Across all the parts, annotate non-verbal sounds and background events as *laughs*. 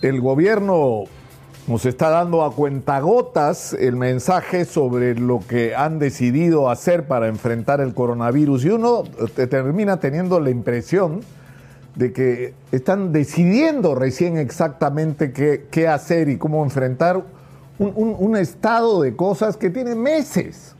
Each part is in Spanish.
El gobierno nos está dando a cuentagotas el mensaje sobre lo que han decidido hacer para enfrentar el coronavirus y uno termina teniendo la impresión de que están decidiendo recién exactamente qué, hacer y cómo enfrentar un, estado de cosas que tiene meses.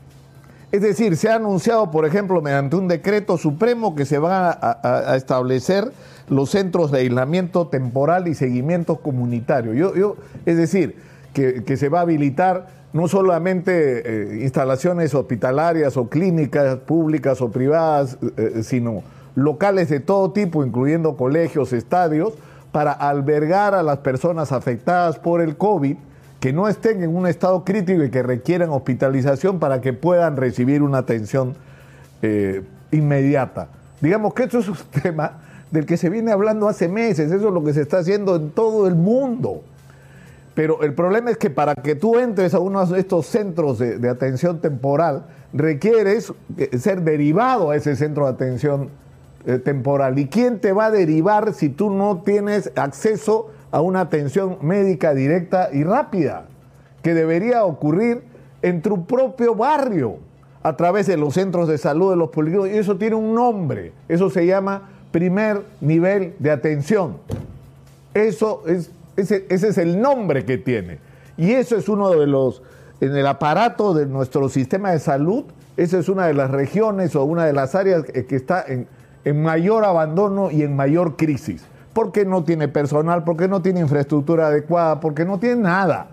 Es decir, se ha anunciado, por ejemplo, mediante un decreto supremo que se va a establecer los centros de aislamiento temporal y seguimiento comunitario. Yo, yo, es decir, que, se va a habilitar no solamente eh, instalaciones hospitalarias o clínicas públicas o privadas, eh, eh, sino locales de todo tipo, incluyendo colegios, estadios, para albergar a las personas afectadas por el COVID que no estén en un estado crítico y que requieran hospitalización para que puedan recibir una atención inmediata. Digamos que esto es un *laughs* tema del que se viene hablando hace meses, eso es lo que se está haciendo en todo el mundo. Pero el problema es que para que tú entres a uno de estos centros de, atención temporal, requieres eh, ser derivado a ese centro de atención eh, temporal. ¿Y quién te va a derivar si tú no tienes acceso a una atención médica directa y rápida? Que debería ocurrir en tu propio barrio, a través de los centros de salud de los políticos. Y eso tiene un nombre, eso se llama primer nivel de atención. Eso es, ese, es el nombre que tiene. Y eso es uno de los, en el aparato de nuestro sistema de salud, esa es una de las regiones o una de las áreas que está en, en mayor abandono y en mayor crisis. Porque no tiene personal, porque no tiene infraestructura adecuada, porque no tiene nada.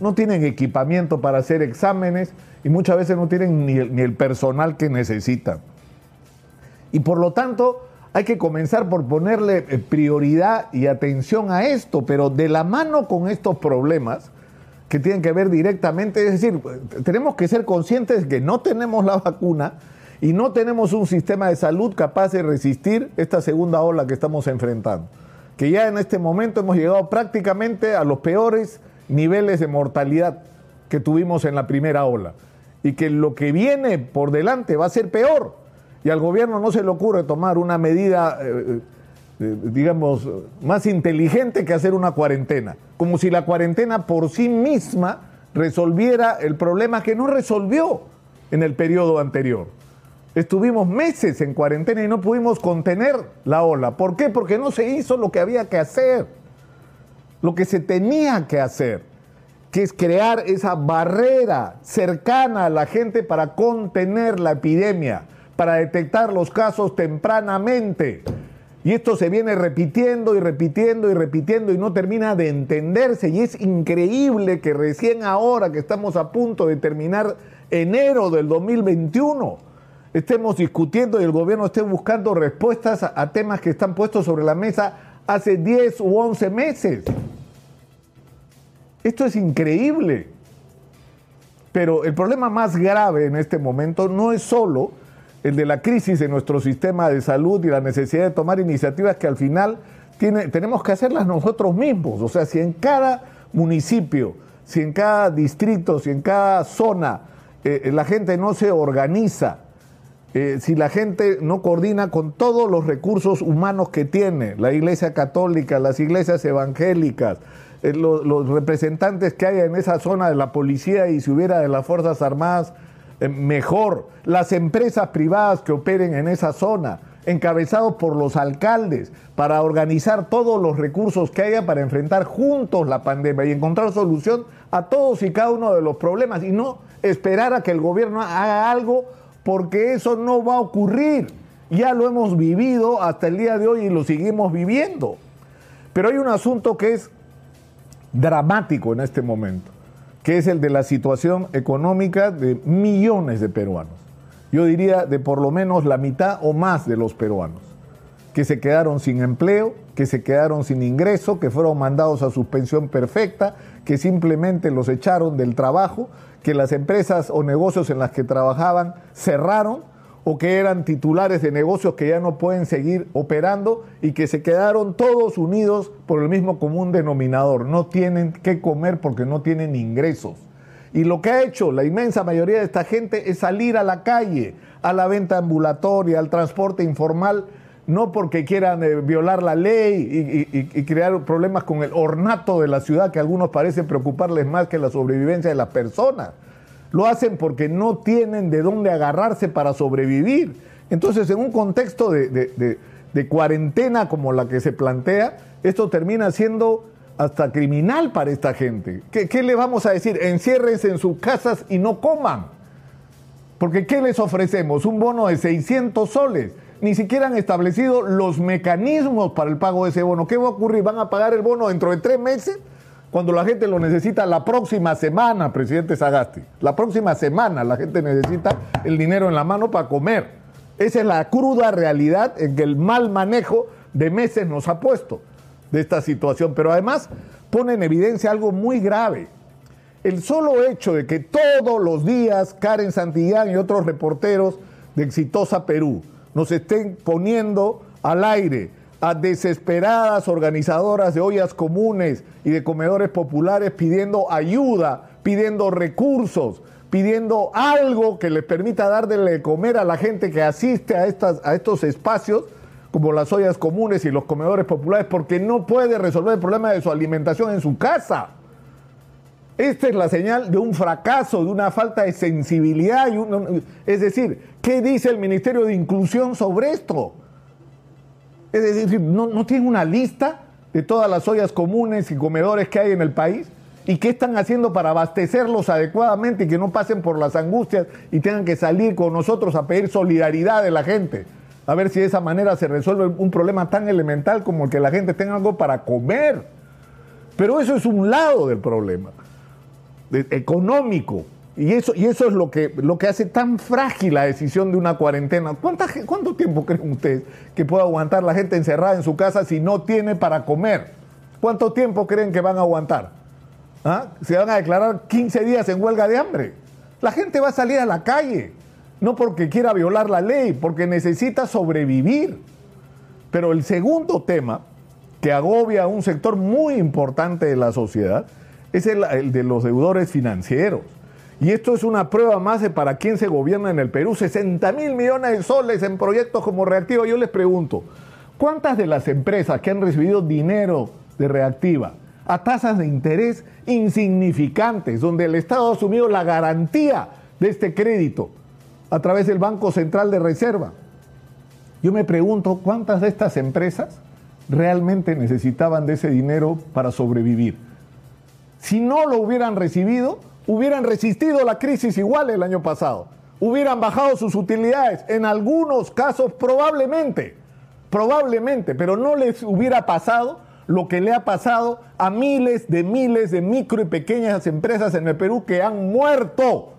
No tienen equipamiento para hacer exámenes y muchas veces no tienen ni el, ni el personal que necesitan. Y por lo tanto, hay que comenzar por ponerle eh, prioridad y atención a esto, pero de la mano con estos problemas que tienen que ver directamente, es decir, tenemos que ser conscientes de que no tenemos la vacuna y no tenemos un sistema de salud capaz de resistir esta segunda ola que estamos enfrentando, que ya en este momento hemos llegado prácticamente a los peores niveles de mortalidad que tuvimos en la primera ola y que lo que viene por delante va a ser peor y al gobierno no se le ocurre tomar una medida, eh, eh, digamos, más inteligente que hacer una cuarentena, como si la cuarentena por sí misma resolviera el problema que no resolvió en el periodo anterior. Estuvimos meses en cuarentena y no pudimos contener la ola. ¿Por qué? Porque no se hizo lo que había que hacer, lo que se tenía que hacer, que es crear esa barrera cercana a la gente para contener la epidemia para detectar los casos tempranamente. Y esto se viene repitiendo y repitiendo y repitiendo y no termina de entenderse. Y es increíble que recién ahora que estamos a punto de terminar enero del 2021, estemos discutiendo y el gobierno esté buscando respuestas a, temas que están puestos sobre la mesa hace 10 u 11 meses. Esto es increíble. Pero el problema más grave en este momento no es solo el de la crisis de nuestro sistema de salud y la necesidad de tomar iniciativas que al final tiene, tenemos que hacerlas nosotros mismos. O sea, si en cada municipio, si en cada distrito, si en cada zona eh, la gente no se organiza, eh, si la gente no coordina con todos los recursos humanos que tiene, la Iglesia Católica, las iglesias evangélicas, eh, los representantes que hay en esa zona de la policía y si hubiera de las Fuerzas Armadas, eh, mejor, las empresas privadas que operen en esa zona, encabezados por los alcaldes, para organizar todos los recursos que haya para enfrentar juntos la pandemia y encontrar solución a todos y cada uno de los problemas y no esperar a que el gobierno haga algo porque eso no va a ocurrir. Ya lo hemos vivido hasta el día de hoy y lo seguimos viviendo. Pero hay un asunto que es dramático en este momento que es el de la situación económica de millones de peruanos. Yo diría de por lo menos la mitad o más de los peruanos, que se quedaron sin empleo, que se quedaron sin ingreso, que fueron mandados a suspensión perfecta, que simplemente los echaron del trabajo, que las empresas o negocios en las que trabajaban cerraron o que eran titulares de negocios que ya no pueden seguir operando y que se quedaron todos unidos por el mismo común denominador. No tienen que comer porque no tienen ingresos. Y lo que ha hecho la inmensa mayoría de esta gente es salir a la calle, a la venta ambulatoria, al transporte informal, no porque quieran eh, violar la ley y, crear problemas con el ornato de la ciudad que a algunos parece preocuparles más que la sobrevivencia de las personas. Lo hacen porque no tienen de dónde agarrarse para sobrevivir. Entonces, en un contexto de, cuarentena como la que se plantea, esto termina siendo hasta criminal para esta gente. ¿Qué, ¿Qué, le vamos a decir? Enciérrense en sus casas y no coman. Porque ¿qué les ofrecemos? Un bono de 600 soles ni siquiera han establecido los mecanismos para el pago de ese bono. ¿Qué va a ocurrir? ¿Van a pagar el bono dentro de tres meses? Cuando la gente lo necesita la próxima semana, presidente Sagasti. La próxima semana la gente necesita el dinero en la mano para comer. Esa es la cruda realidad en que el mal manejo de meses nos ha puesto de esta situación. Pero además pone en evidencia algo muy grave. El solo hecho de que todos los días Karen Santillán y otros reporteros de Exitosa Perú nos estén poniendo al aire a desesperadas organizadoras de ollas comunes y de comedores populares pidiendo ayuda, pidiendo recursos, pidiendo algo que les permita darle de comer a la gente que asiste a, estas, a estos espacios, como las ollas comunes y los comedores populares, porque no puede resolver el problema de su alimentación en su casa. Esta es la señal de un fracaso, de una falta de sensibilidad. Y es decir, ¿qué dice el Ministerio de Inclusión sobre esto? Es decir, no, no tiene una lista de todas las ollas comunes y comedores que hay en el país y qué están haciendo para abastecerlos adecuadamente y que no pasen por las angustias y tengan que salir con nosotros a pedir solidaridad de la gente. A ver si de esa manera se resuelve un problema tan elemental como el que la gente tenga algo para comer. Pero eso es un lado del problema económico. Y eso, y eso es lo que, lo que hace tan frágil la decisión de una cuarentena. ¿Cuánta, ¿Cuánto tiempo *laughs* creen ustedes que puede aguantar la gente encerrada en su casa si no tiene para comer? ¿Cuánto tiempo creen que van a aguantar? ¿Ah? Se van a declarar 15 días en huelga de hambre. La gente va a salir a la calle, no porque quiera violar la ley, porque necesita sobrevivir. Pero el segundo tema que agobia a un sector muy importante de la sociedad es el, de los deudores financieros. Y esto es una prueba más de para quién se gobierna en el Perú. 60 mil millones de soles en proyectos como Reactiva. Yo les pregunto, ¿cuántas de las empresas que han recibido dinero de Reactiva a tasas de interés insignificantes, donde el Estado ha asumido la garantía de este crédito a través del Banco Central de Reserva? Yo me pregunto, ¿cuántas de estas empresas realmente necesitaban de ese dinero para sobrevivir? si no lo hubieran recibido, hubieran resistido la crisis igual el año pasado, hubieran bajado sus utilidades, en algunos casos probablemente, probablemente, pero no les hubiera pasado lo que le ha pasado a miles de miles de micro y pequeñas empresas en el Perú que han muerto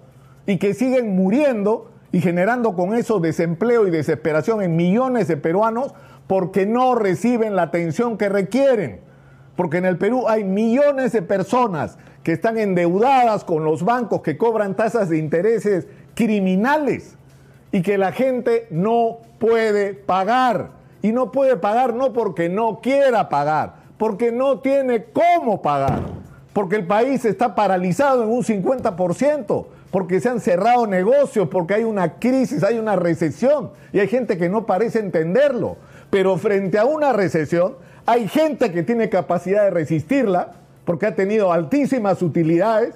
y que siguen muriendo y generando con eso desempleo y desesperación en millones de peruanos porque no reciben la atención que requieren. Porque en el Perú hay millones de personas que están endeudadas con los bancos que cobran tasas de intereses criminales y que la gente no puede pagar. Y no puede pagar no porque no quiera pagar, porque no tiene cómo pagar, porque el país está paralizado en un 50%, porque se han cerrado negocios, porque hay una crisis, hay una recesión y hay gente que no parece entenderlo. Pero frente a una recesión, hay gente que tiene capacidad de resistirla porque ha tenido altísimas utilidades,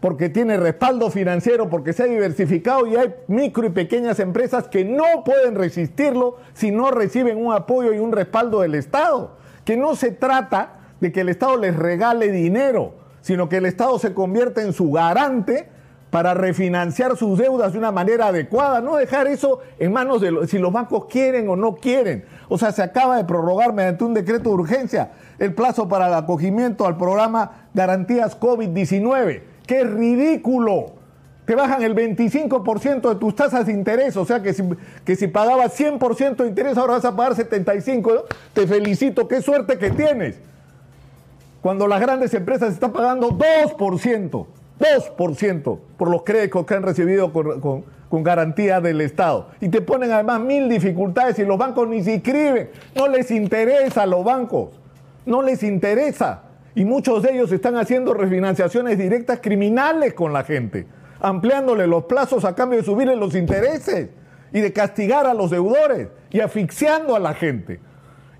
porque tiene respaldo financiero, porque se ha diversificado y hay micro y pequeñas empresas que no pueden resistirlo si no reciben un apoyo y un respaldo del Estado. Que no se trata de que el Estado les regale dinero, sino que el Estado se convierta en su garante para refinanciar sus deudas de una manera adecuada, no dejar eso en manos de si los bancos quieren o no quieren. O sea, se acaba de prorrogar mediante un decreto de urgencia el plazo para el acogimiento al programa Garantías COVID-19, que es ridículo. Te bajan el 25% de tus tasas de interés, o sea que si, que si pagabas 100% de interés, ahora vas a pagar 75%. Te felicito, qué suerte que tienes. Cuando las grandes empresas están pagando 2%. 2% por los créditos que han recibido con, garantía del Estado. Y te ponen además mil dificultades y los bancos ni se inscriben. No les interesa a los bancos. No les interesa. Y muchos de ellos están haciendo refinanciaciones directas criminales con la gente, ampliándole los plazos a cambio de subirle los intereses. y de castigar a los deudores y asfixiando a la gente.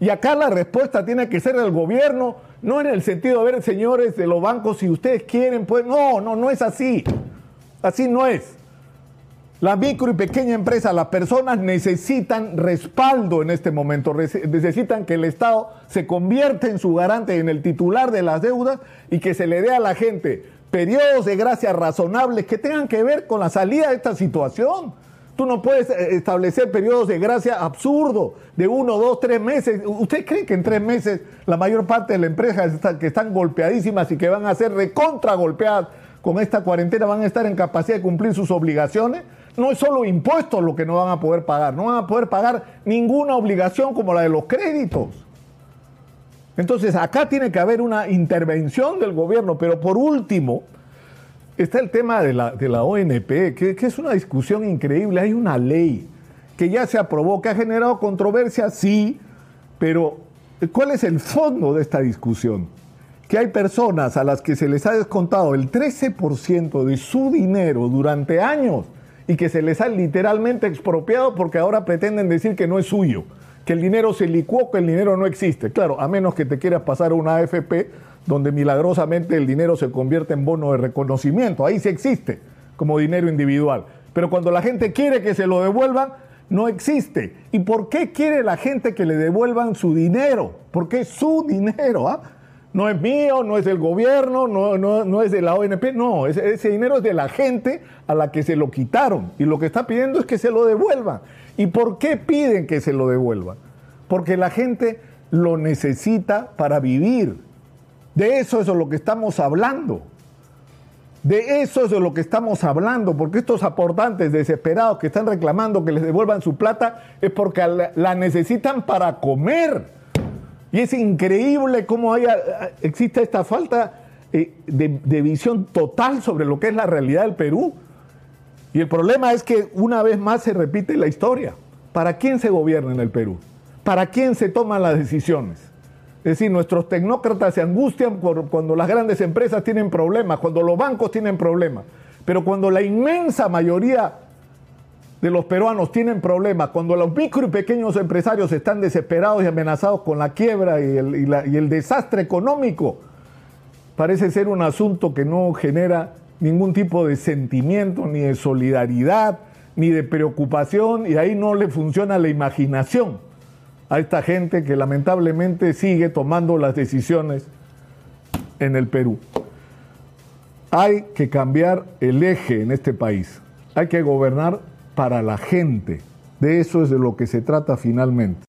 Y acá la respuesta tiene que ser del gobierno, no en el sentido de ver, señores de los bancos, si ustedes quieren, pues no, no, no es así. Así no es. La micro y pequeña empresa, las personas necesitan respaldo en este momento, necesitan que el Estado se convierta en su garante, en el titular de las deudas y que se le dé a la gente periodos de gracia razonables que tengan que ver con la salida de esta situación. Tú no puedes eh, establecer periodos de gracia absurdos de uno, dos, tres meses. ¿Usted cree que en tres meses la mayor parte de las empresas que están golpeadísimas y que van a ser recontra golpeadas con esta cuarentena van a estar en capacidad de cumplir sus obligaciones? No es solo impuestos lo que no van a poder pagar, no van a poder pagar ninguna obligación como la de los créditos. Entonces, acá tiene que haber una intervención del gobierno, pero por último, está el tema de la, ONP, que, es una discusión increíble. Hay una ley que ya se aprobó, que ha generado controversia, sí, pero ¿cuál es el fondo de esta discusión? Que hay personas a las que se les ha descontado el 13% de su dinero durante años y que se les ha literalmente expropiado porque ahora pretenden decir que no es suyo que el dinero se licuó, que el dinero no existe. Claro, a menos que te quieras pasar una AFP donde milagrosamente el dinero se convierte en bono de reconocimiento. Ahí sí existe como dinero individual. Pero cuando la gente quiere que se lo devuelvan, no existe. ¿Y por qué quiere la gente que le devuelvan su dinero? Porque es su dinero. ¿ah? No es mío, no es del gobierno, no, no, es de la ONP, no, ese, ese, dinero es de la gente a la que se lo quitaron. Y lo que está pidiendo es que se lo devuelvan. ¿Y por qué piden que se lo devuelvan? Porque la gente lo necesita para vivir. De eso es de lo que estamos hablando. De eso es de lo que estamos hablando, porque estos aportantes desesperados que están reclamando que les devuelvan su plata es porque la necesitan para comer. Y es increíble cómo haya, existe esta falta eh, de, de visión total sobre lo que es la realidad del Perú. Y el problema es que una vez más se repite la historia. ¿Para quién se gobierna en el Perú? ¿Para quién se toman las decisiones? Es decir, nuestros tecnócratas se angustian cuando las grandes empresas tienen problemas, cuando los bancos tienen problemas. Pero cuando la inmensa mayoría de los peruanos tienen problemas, cuando los micro y pequeños empresarios están desesperados y amenazados con la quiebra y el, y el desastre económico, parece ser un asunto que no genera ningún tipo de sentimiento, ni de solidaridad, ni de preocupación, y ahí no le funciona la imaginación a esta gente que lamentablemente sigue tomando las decisiones en el Perú. Hay que cambiar el eje en este país. Hay que gobernar para la gente. De eso es de lo que se trata finalmente.